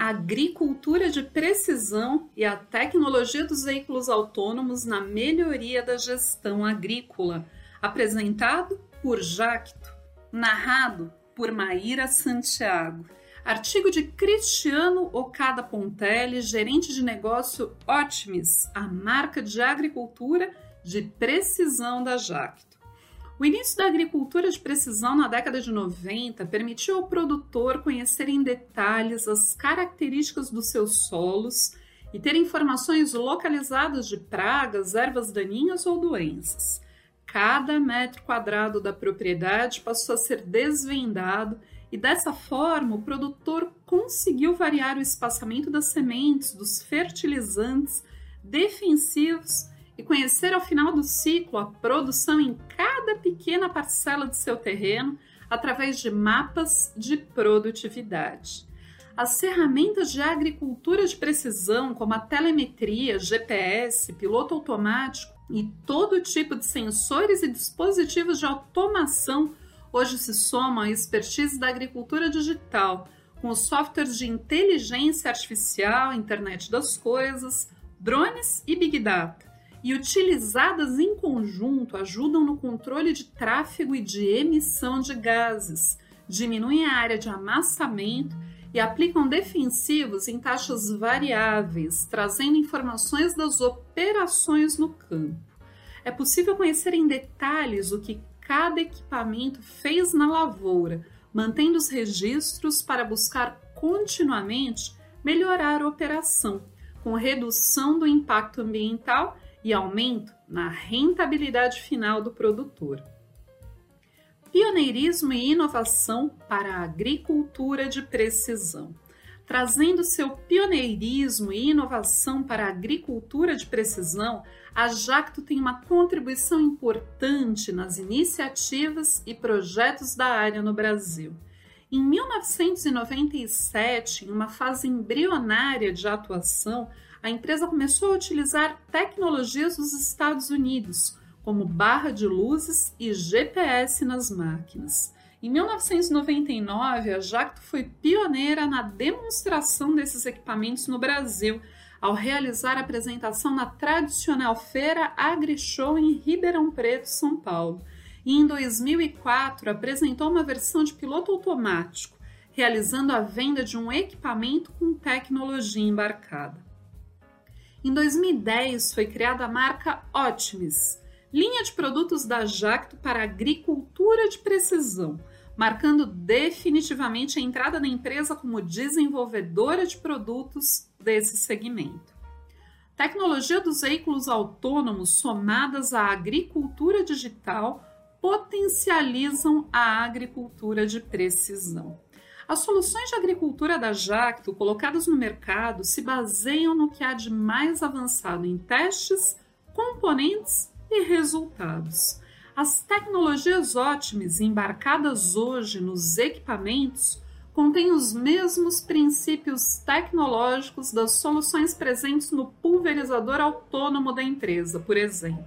a agricultura de precisão e a tecnologia dos veículos autônomos na melhoria da gestão agrícola, apresentado por Jacto, narrado por Maíra Santiago. Artigo de Cristiano Okada Pontelli, gerente de negócio Optimis, a marca de agricultura de precisão da Jacto. O início da agricultura de precisão na década de 90 permitiu ao produtor conhecer em detalhes as características dos seus solos e ter informações localizadas de pragas, ervas daninhas ou doenças. Cada metro quadrado da propriedade passou a ser desvendado e dessa forma o produtor conseguiu variar o espaçamento das sementes, dos fertilizantes defensivos e conhecer ao final do ciclo a produção em cada pequena parcela de seu terreno através de mapas de produtividade. As ferramentas de agricultura de precisão, como a telemetria, GPS, piloto automático e todo tipo de sensores e dispositivos de automação, hoje se somam à expertise da agricultura digital, com softwares de inteligência artificial, internet das coisas, drones e big data e utilizadas em conjunto ajudam no controle de tráfego e de emissão de gases, diminuem a área de amassamento e aplicam defensivos em taxas variáveis, trazendo informações das operações no campo. É possível conhecer em detalhes o que cada equipamento fez na lavoura, mantendo os registros para buscar continuamente melhorar a operação, com redução do impacto ambiental e aumento na rentabilidade final do produtor. Pioneirismo e inovação para a agricultura de precisão. Trazendo seu pioneirismo e inovação para a agricultura de precisão, a Jacto tem uma contribuição importante nas iniciativas e projetos da área no Brasil. Em 1997, em uma fase embrionária de atuação, a empresa começou a utilizar tecnologias dos Estados Unidos, como barra de luzes e GPS nas máquinas. Em 1999, a Jacto foi pioneira na demonstração desses equipamentos no Brasil, ao realizar a apresentação na tradicional feira AgriShow em Ribeirão Preto, São Paulo. E em 2004, apresentou uma versão de piloto automático, realizando a venda de um equipamento com tecnologia embarcada. Em 2010 foi criada a marca Optimis, linha de produtos da Jacto para agricultura de precisão, marcando definitivamente a entrada da empresa como desenvolvedora de produtos desse segmento. Tecnologia dos veículos autônomos somadas à agricultura digital potencializam a agricultura de precisão. As soluções de agricultura da Jacto colocadas no mercado se baseiam no que há de mais avançado em testes, componentes e resultados. As tecnologias ótimas embarcadas hoje nos equipamentos contêm os mesmos princípios tecnológicos das soluções presentes no pulverizador autônomo da empresa, por exemplo.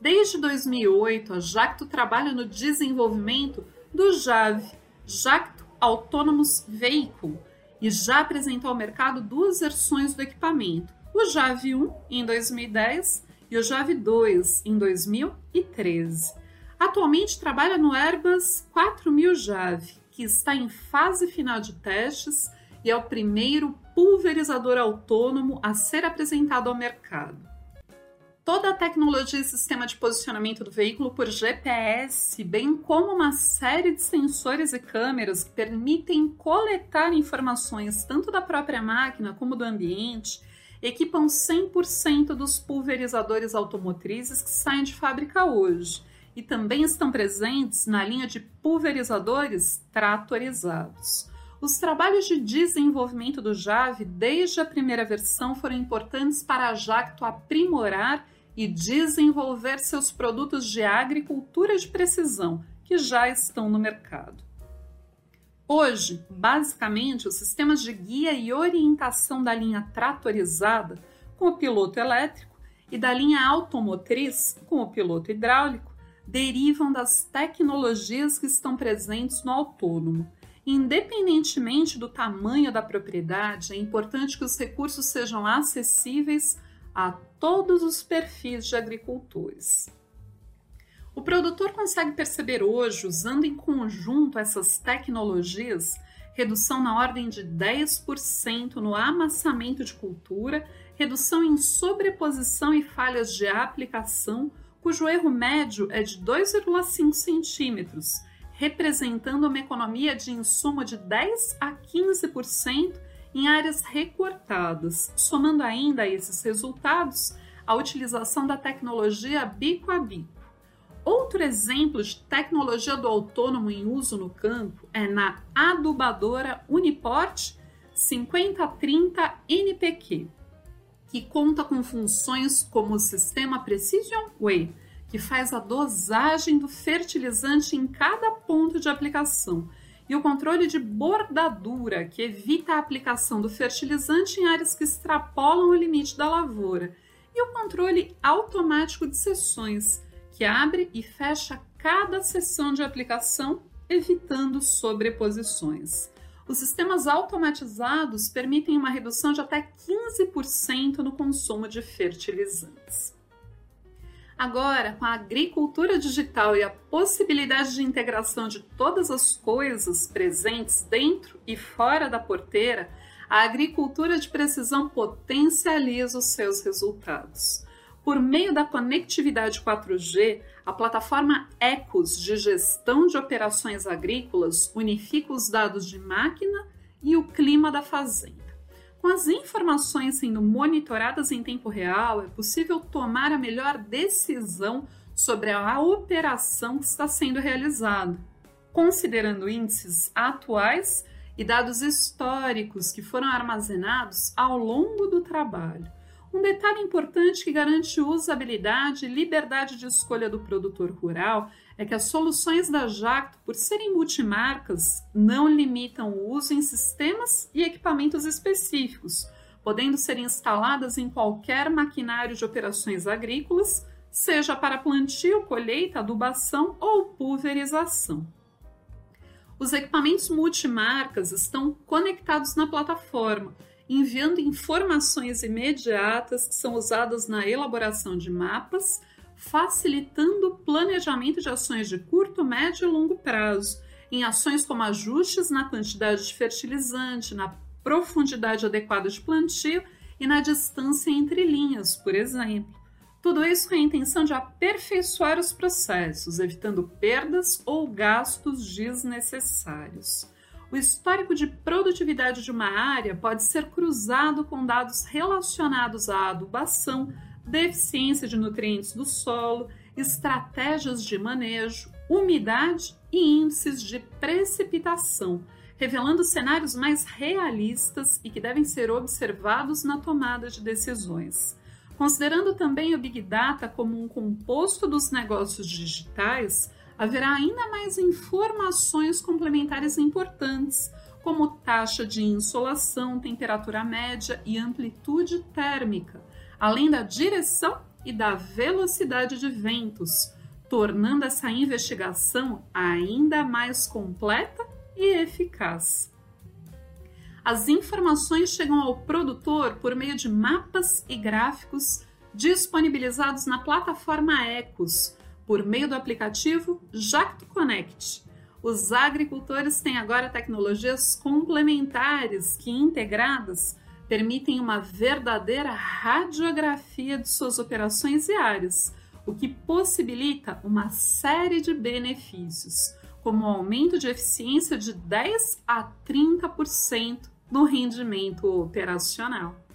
Desde 2008, a Jacto trabalha no desenvolvimento do JAV, Jacto Autonomous Vehicle e já apresentou ao mercado duas versões do equipamento, o JAV 1 em 2010 e o JAV 2 em 2013. Atualmente trabalha no Airbus 4000 JAV, que está em fase final de testes e é o primeiro pulverizador autônomo a ser apresentado ao mercado toda a tecnologia e sistema de posicionamento do veículo por GPS, bem como uma série de sensores e câmeras que permitem coletar informações tanto da própria máquina como do ambiente, equipam 100% dos pulverizadores automotrizes que saem de fábrica hoje e também estão presentes na linha de pulverizadores tratorizados. Os trabalhos de desenvolvimento do Jave desde a primeira versão foram importantes para a Jacto aprimorar e desenvolver seus produtos de agricultura de precisão que já estão no mercado. Hoje, basicamente, os sistemas de guia e orientação da linha tratorizada com o piloto elétrico e da linha automotriz com o piloto hidráulico derivam das tecnologias que estão presentes no autônomo Independentemente do tamanho da propriedade, é importante que os recursos sejam acessíveis a todos os perfis de agricultores. O produtor consegue perceber hoje, usando em conjunto essas tecnologias, redução na ordem de 10% no amassamento de cultura, redução em sobreposição e falhas de aplicação, cujo erro médio é de 2,5 centímetros, representando uma economia de insumo de 10 a 15% em áreas recortadas, somando ainda a esses resultados a utilização da tecnologia bico a bico. Outro exemplo de tecnologia do autônomo em uso no campo é na adubadora Uniport 5030 NPQ, que conta com funções como o sistema Precision Way, que faz a dosagem do fertilizante em cada ponto de aplicação, e o controle de bordadura, que evita a aplicação do fertilizante em áreas que extrapolam o limite da lavoura, e o controle automático de sessões que abre e fecha cada sessão de aplicação, evitando sobreposições. Os sistemas automatizados permitem uma redução de até 15% no consumo de fertilizantes. Agora, com a agricultura digital e a possibilidade de integração de todas as coisas presentes dentro e fora da porteira, a agricultura de precisão potencializa os seus resultados. Por meio da conectividade 4G, a plataforma Ecos de gestão de operações agrícolas unifica os dados de máquina e o clima da fazenda. Com as informações sendo monitoradas em tempo real, é possível tomar a melhor decisão sobre a operação que está sendo realizada, considerando índices atuais e dados históricos que foram armazenados ao longo do trabalho. Um detalhe importante que garante usabilidade e liberdade de escolha do produtor rural é que as soluções da Jacto, por serem multimarcas, não limitam o uso em sistemas e equipamentos específicos, podendo ser instaladas em qualquer maquinário de operações agrícolas, seja para plantio, colheita, adubação ou pulverização. Os equipamentos multimarcas estão conectados na plataforma enviando informações imediatas que são usadas na elaboração de mapas, facilitando o planejamento de ações de curto, médio e longo prazo, em ações como ajustes na quantidade de fertilizante, na profundidade adequada de plantio e na distância entre linhas, por exemplo. Tudo isso com a intenção de aperfeiçoar os processos, evitando perdas ou gastos desnecessários. O histórico de produtividade de uma área pode ser cruzado com dados relacionados à adubação, deficiência de nutrientes do solo, estratégias de manejo, umidade e índices de precipitação, revelando cenários mais realistas e que devem ser observados na tomada de decisões. Considerando também o Big Data como um composto dos negócios digitais, haverá ainda mais informações complementares importantes, como taxa de insolação, temperatura média e amplitude térmica, além da direção e da velocidade de ventos, tornando essa investigação ainda mais completa e eficaz. As informações chegam ao produtor por meio de mapas e gráficos disponibilizados na plataforma Ecos, por meio do aplicativo Jacto Connect. Os agricultores têm agora tecnologias complementares que, integradas, permitem uma verdadeira radiografia de suas operações diárias, o que possibilita uma série de benefícios, como o aumento de eficiência de 10 a 30% no rendimento operacional.